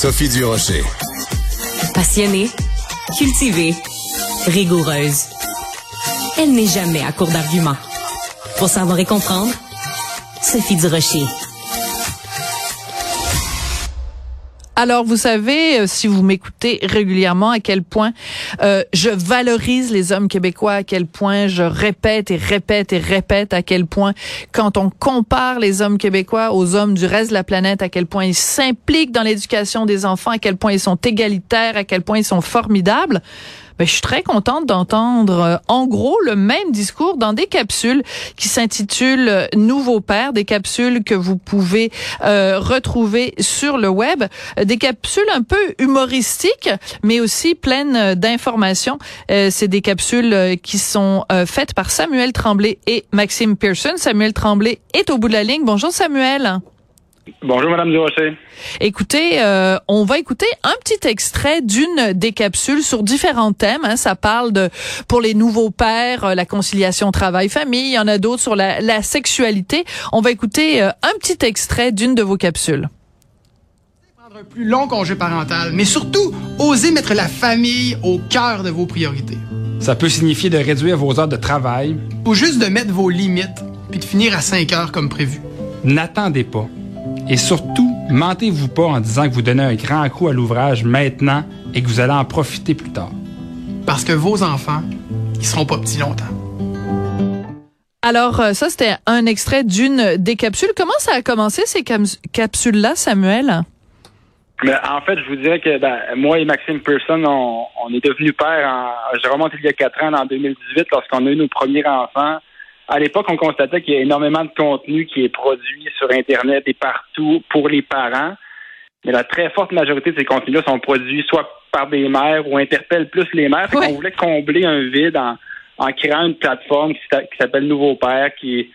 Sophie Durocher. Passionnée, cultivée, rigoureuse. Elle n'est jamais à court d'arguments. Pour savoir et comprendre, Sophie Durocher. Alors, vous savez, euh, si vous m'écoutez régulièrement, à quel point euh, je valorise les hommes québécois, à quel point je répète et répète et répète, à quel point quand on compare les hommes québécois aux hommes du reste de la planète, à quel point ils s'impliquent dans l'éducation des enfants, à quel point ils sont égalitaires, à quel point ils sont formidables. Ben, je suis très contente d'entendre euh, en gros le même discours dans des capsules qui s'intitulent euh, Nouveau Père, des capsules que vous pouvez euh, retrouver sur le web, des capsules un peu humoristiques, mais aussi pleines d'informations. C'est des capsules qui sont faites par Samuel Tremblay et Maxime Pearson. Samuel Tremblay est au bout de la ligne. Bonjour Samuel. Bonjour, Madame Durocher. Écoutez, euh, on va écouter un petit extrait d'une des capsules sur différents thèmes. Hein. Ça parle de, pour les nouveaux pères, euh, la conciliation travail-famille. Il y en a d'autres sur la, la, sexualité. On va écouter euh, un petit extrait d'une de vos capsules. Prendre un plus long congé parental, mais surtout, oser mettre la famille au cœur de vos priorités. Ça peut signifier de réduire vos heures de travail. Ou juste de mettre vos limites, puis de finir à 5 heures comme prévu. N'attendez pas. Et surtout, mentez-vous pas en disant que vous donnez un grand coup à l'ouvrage maintenant et que vous allez en profiter plus tard. Parce que vos enfants, ils seront pas petits longtemps. Alors, euh, ça, c'était un extrait d'une des capsules. Comment ça a commencé, ces capsules-là, Samuel? Mais en fait, je vous dirais que ben, moi et Maxime Pearson, on, est devenus pères, en, je remonte il y a quatre ans, en 2018, lorsqu'on a eu nos premiers enfants à l'époque, on constatait qu'il y a énormément de contenu qui est produit sur Internet et partout pour les parents. Mais la très forte majorité de ces contenus-là sont produits soit par des mères ou interpellent plus les mères. On voulait combler un vide en, créant une plateforme qui s'appelle Nouveau Père, qui est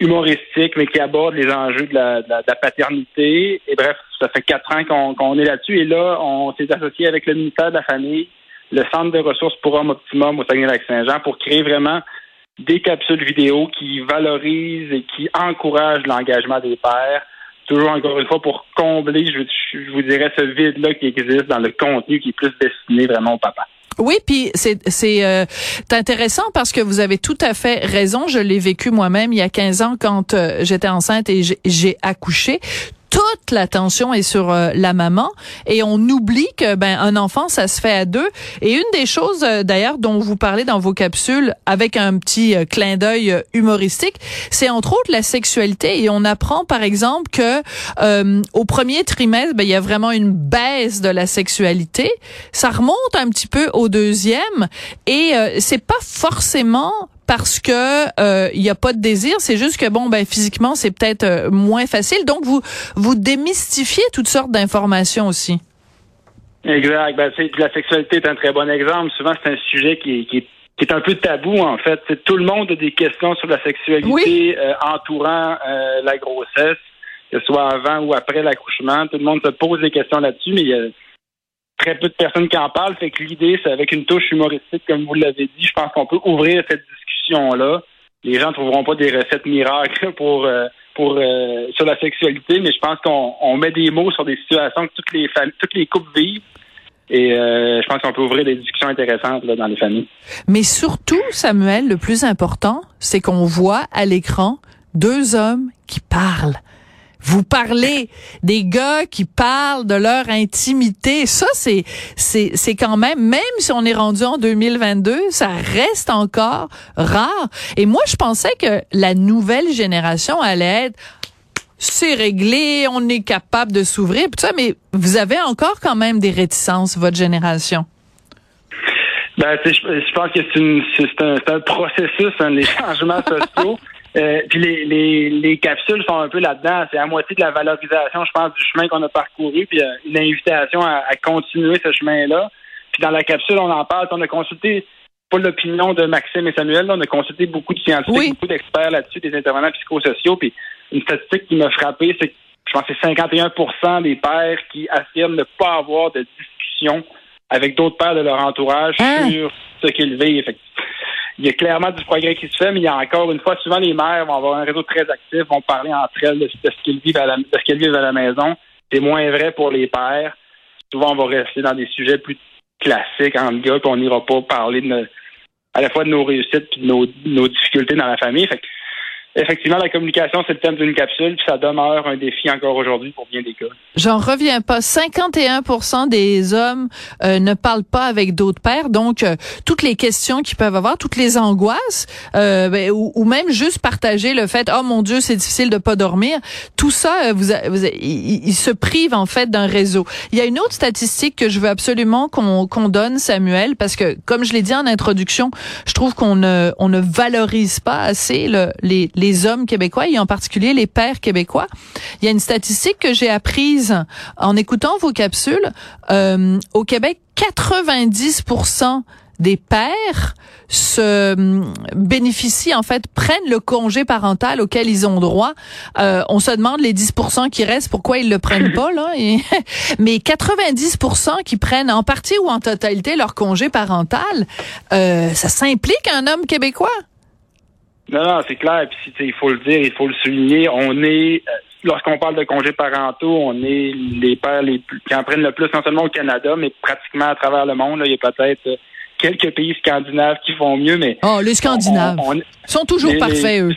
humoristique, mais qui aborde les enjeux de la, paternité. Et bref, ça fait quatre ans qu'on est là-dessus. Et là, on s'est associé avec le ministère de la Famille, le Centre de ressources pour hommes optimum au Saguenay-Lac-Saint-Jean pour créer vraiment des capsules vidéo qui valorisent et qui encouragent l'engagement des pères. Toujours encore une fois pour combler, je, vous dirais, ce vide-là qui existe dans le contenu qui est plus destiné vraiment au papa. Oui, puis c'est c'est euh, intéressant parce que vous avez tout à fait raison. Je l'ai vécu moi-même il y a 15 ans quand euh, j'étais enceinte et j'ai accouché toute l'attention est sur euh, la maman et on oublie que ben un enfant ça se fait à deux. Et une des choses euh, d'ailleurs dont vous parlez dans vos capsules avec un petit euh, clin d'œil humoristique c'est entre autres la sexualité. Et on apprend par exemple que au premier trimestre ben il y a vraiment une baisse de la sexualité. Ça remonte un petit peu au deuxième. Et c'est pas forcément parce que il euh, n'y a pas de désir, c'est juste que bon ben physiquement c'est peut-être euh, moins facile. Donc vous vous démystifiez toutes sortes d'informations aussi. Exact. Ben, la sexualité est un très bon exemple. Souvent c'est un sujet qui, qui, est un peu tabou en fait. Tout le monde a des questions sur la sexualité euh, entourant la grossesse, que ce soit avant ou après l'accouchement. Tout le monde se pose des questions là-dessus, mais il y a très peu de personnes qui en parlent. Fait que l'idée, c'est avec une touche humoristique, comme vous l'avez dit, je pense qu'on peut ouvrir cette là Les gens ne trouveront pas des recettes miracles pour, euh, pour euh, sur la sexualité, mais je pense qu'on met des mots sur des situations que toutes les familles, toutes les couples vivent. Et euh, je pense qu'on peut ouvrir des discussions intéressantes là, dans les familles. Mais surtout, Samuel, le plus important, c'est qu'on voit à l'écran deux hommes qui parlent. Vous parlez des gars qui parlent de leur intimité. Ça, c'est, c'est, c'est quand même, même si on est rendu en 2022, ça reste encore rare. Et moi, je pensais que la nouvelle génération allait être c'est réglé, on est capable de s'ouvrir, tout ça, mais vous avez encore quand même des réticences, votre génération. Ben, je, je pense que c'est, un, un, processus, hein, les changements sociaux. Euh, puis les, les, les, capsules sont un peu là-dedans. C'est à moitié de la valorisation, je pense, du chemin qu'on a parcouru, puis euh, une invitation à, continuer ce chemin-là. Puis dans la capsule, on en parle. On a consulté pas l'opinion de Maxime et Samuel, on a consulté beaucoup de scientifiques, beaucoup d'experts là-dessus, des intervenants psychosociaux. Puis une statistique qui m'a frappé, c'est que je pense que c'est 51% des pères qui affirment ne pas avoir de discussion avec d'autres pères de leur entourage hein? sur ce qu'ils vivent il y a clairement du progrès qui se fait, mais il y a encore une fois, souvent les mères vont avoir un réseau très actif, vont parler entre elles de, ce qu'elles vivent à la, vivent à la maison. C'est moins vrai pour les pères. souvent, on va rester dans des sujets plus classiques entre gars, puis on n'ira pas parler de à la fois de nos réussites et de nos, nos difficultés dans la famille. Effectivement, la communication, c'est le thème d'une capsule, puis ça demeure un défi encore aujourd'hui pour bien des cas. J'en reviens pas. 51 des hommes euh, ne parlent pas avec d'autres pères, donc euh, toutes les questions qu'ils peuvent avoir, toutes les angoisses, euh, ben, ou, même juste partager le fait, oh mon Dieu, c'est difficile de pas dormir. Tout ça, vous, vous ils, se privent en fait d'un réseau. Il y a une autre statistique que je veux absolument qu'on qu'on donne, Samuel, parce que comme je l'ai dit en introduction, je trouve qu'on ne on ne valorise pas assez le, les, les les hommes québécois et en particulier les pères québécois. Il y a une statistique que j'ai apprise en écoutant vos capsules. Euh, au Québec, 90% des pères se hum, bénéficient en fait prennent le congé parental auquel ils ont droit. Euh, on se demande les 10% qui restent pourquoi ils le prennent pas là. mais 90% qui prennent en partie ou en totalité leur congé parental, euh, ça s'implique un homme québécois? Non, non, c'est clair. Puis il faut le dire, il faut le souligner. On est, euh, lorsqu'on parle de congés parentaux, on est les pères les plus, qui en prennent le plus, non seulement au Canada, mais pratiquement à travers le monde. il y a peut-être euh, quelques pays scandinaves qui font mieux, mais. Oh, les Scandinaves. Ils sont toujours parfaits, eux.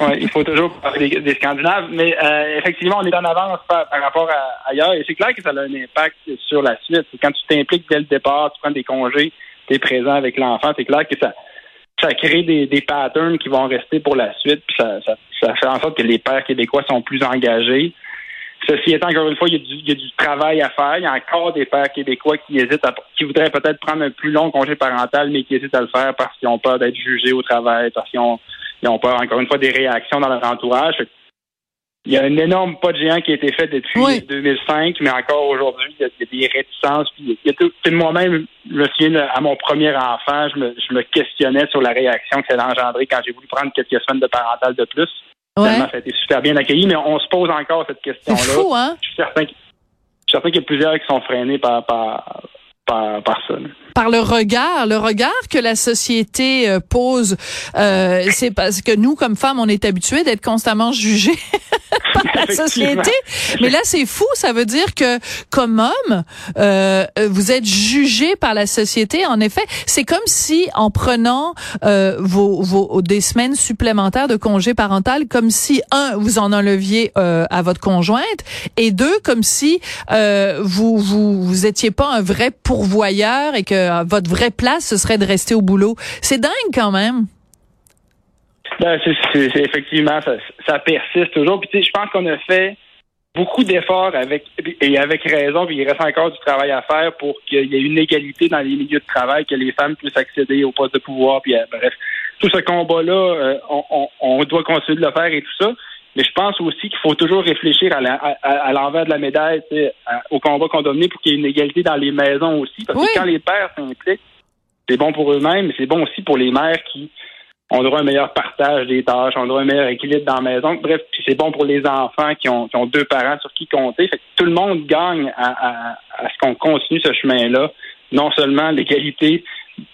Oui, il faut toujours parler des, Scandinaves, mais euh, effectivement, on est en avance par, rapport à ailleurs, et c'est clair que ça a un impact sur la suite. Quand tu t'impliques dès le départ, tu prends des congés, tu es présent avec l'enfant, c'est clair que ça, ça crée des, patterns qui vont rester pour la suite, puis ça, ça, fait en sorte que les pères québécois sont plus engagés. Ceci étant, encore une fois, il y, a du, travail à faire. Il y a encore des pères québécois qui hésitent, à, qui voudraient peut-être prendre un plus long congé parental, mais qui hésitent à le faire parce qu'ils ont peur d'être jugés au travail, parce qu'ils ont, ils ont peur, encore une fois, des réactions dans leur entourage. Il y a un énorme pas de géant qui a été fait depuis 2005, mais encore aujourd'hui, il, y a des réticences. Puis il y a tout, moi-même, je me souviens à mon premier enfant, je me, je me questionnais sur la réaction que ça a engendré quand j'ai voulu prendre quelques semaines de parental de plus. Ouais. ça a été super bien accueilli, mais on se pose encore cette question-là. C'est fou, hein? Je suis certain, certain qu'il y a plusieurs qui sont freinés par, par, par, par ça par le regard, le regard que la société euh, pose. Euh, c'est parce que nous, comme femmes, on est habitués d'être constamment jugés par la société. Mais là, c'est fou. Ça veut dire que, comme homme, euh, vous êtes jugé par la société. En effet, c'est comme si, en prenant euh, vos, vos des semaines supplémentaires de congé parental, comme si un, vous en enleviez euh, à votre conjointe, et deux, comme si euh, vous, vous vous étiez pas un vrai pourvoyeur et que euh, votre vraie place, ce serait de rester au boulot. C'est dingue quand même. Ben, c'est, effectivement, ça, persiste toujours. Puis, je pense qu'on a fait beaucoup d'efforts avec et avec raison. Puis il reste encore du travail à faire pour qu'il y ait une égalité dans les milieux de travail, que les femmes puissent accéder au poste de pouvoir. Puis euh, bref, tout ce combat-là, euh, on, doit continuer de le faire et tout ça. Mais je pense aussi qu'il faut toujours réfléchir à, l'envers de la médaille, au combat qu'on doit mener pour qu'il y ait une égalité dans les maisons aussi. Parce que quand les pères s'impliquent, c'est bon pour eux-mêmes, mais c'est bon aussi pour les mères qui ont droit à un meilleur partage des tâches, ont droit à un meilleur équilibre dans la maison. Bref, c'est bon pour les enfants qui ont, deux parents sur qui compter. Fait que tout le monde gagne à, à ce qu'on continue ce chemin-là. Non seulement l'égalité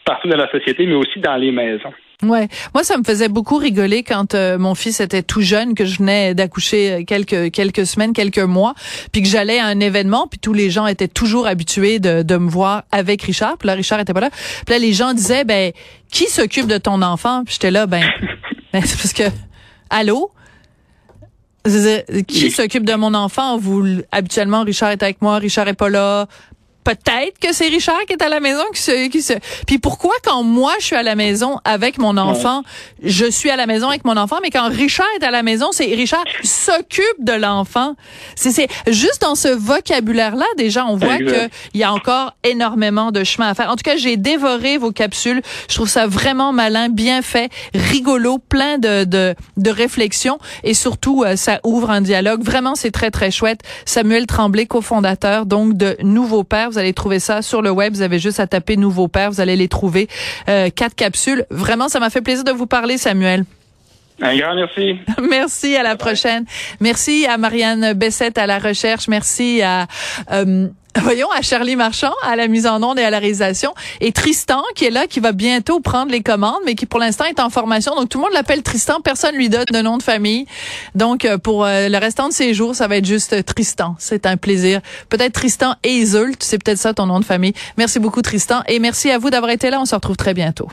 partout dans la société, mais aussi dans les maisons. Ouais, moi ça me faisait beaucoup rigoler quand euh, mon fils était tout jeune, que je venais d'accoucher euh, quelques quelques semaines, quelques mois, puis que j'allais à un événement, puis tous les gens étaient toujours habitués de, de me voir avec Richard. Puis là Richard était pas là. Puis là les gens disaient ben qui s'occupe de ton enfant? Puis j'étais là ben, ben c'est parce que allô? Qui s'occupe de mon enfant? Vous, habituellement, Richard est avec moi, Richard est pas là, peut-être que c'est Richard qui est à la maison qui se, qui se. Puis pourquoi quand moi je suis à la maison avec mon enfant, je suis à la maison avec mon enfant, mais quand Richard est à la maison, c'est Richard s'occupe de l'enfant. C'est c'est juste dans ce vocabulaire là déjà on voit que il y a encore énormément de chemin à faire. En tout cas, j'ai dévoré vos capsules. Je trouve ça vraiment malin, bien fait, rigolo, plein de de, de réflexions et surtout euh, ça ouvre un dialogue. Vraiment, c'est très très chouette. Samuel Tremblay, cofondateur donc de Nouveau Père. Vous allez trouver ça sur le web. Vous avez juste à taper Nouveau Père. Vous allez les trouver. Euh, quatre capsules. Vraiment, ça m'a fait plaisir de vous parler, Samuel. Un grand merci. merci, à la prochaine. Merci à Marianne Bessette à la recherche. Merci à, euh, Voyons à Charlie Marchand, à la mise en onde et à la réalisation, et Tristan qui est là, qui va bientôt prendre les commandes, mais qui pour l'instant est en formation. Donc tout le monde l'appelle Tristan, personne lui donne de nom de famille. Donc euh, pour euh, le restant de ses jours, ça va être juste Tristan. C'est un plaisir. Peut-être Tristan Iseult, c'est peut-être ça ton nom de famille. Merci beaucoup Tristan et merci à vous d'avoir été là. On se retrouve très bientôt.